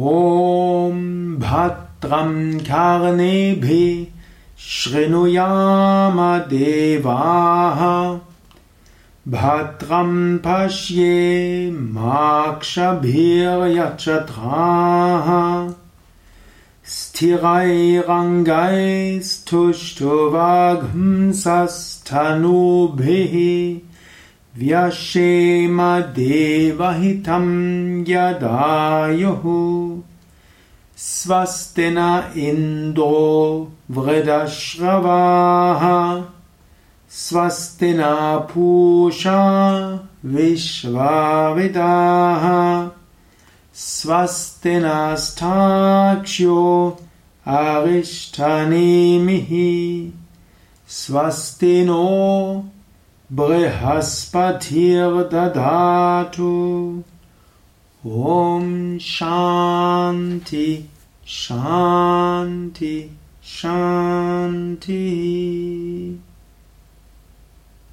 ॐ भद्रं कर्णेभिः शृणुयाम देवाः भद्रं पश्येमाक्षभिर्यक्षत्राः स्थिरैरङ्गैस्तुष्टुवाघ्ंसस्थनूभिः व्यशेम देवहितं यदायुः। स्वस्ति न इन्दो वृदश्रवाः। स्वस्ति न पूषा विश्वाविदाः। स्वस्ति नष्ठाक्ष्यो अरिष्ठनेमिः। स्वस्ति नो बृहस्पतिर्दधातु ॐ शान्ति शान्ति शान्तिः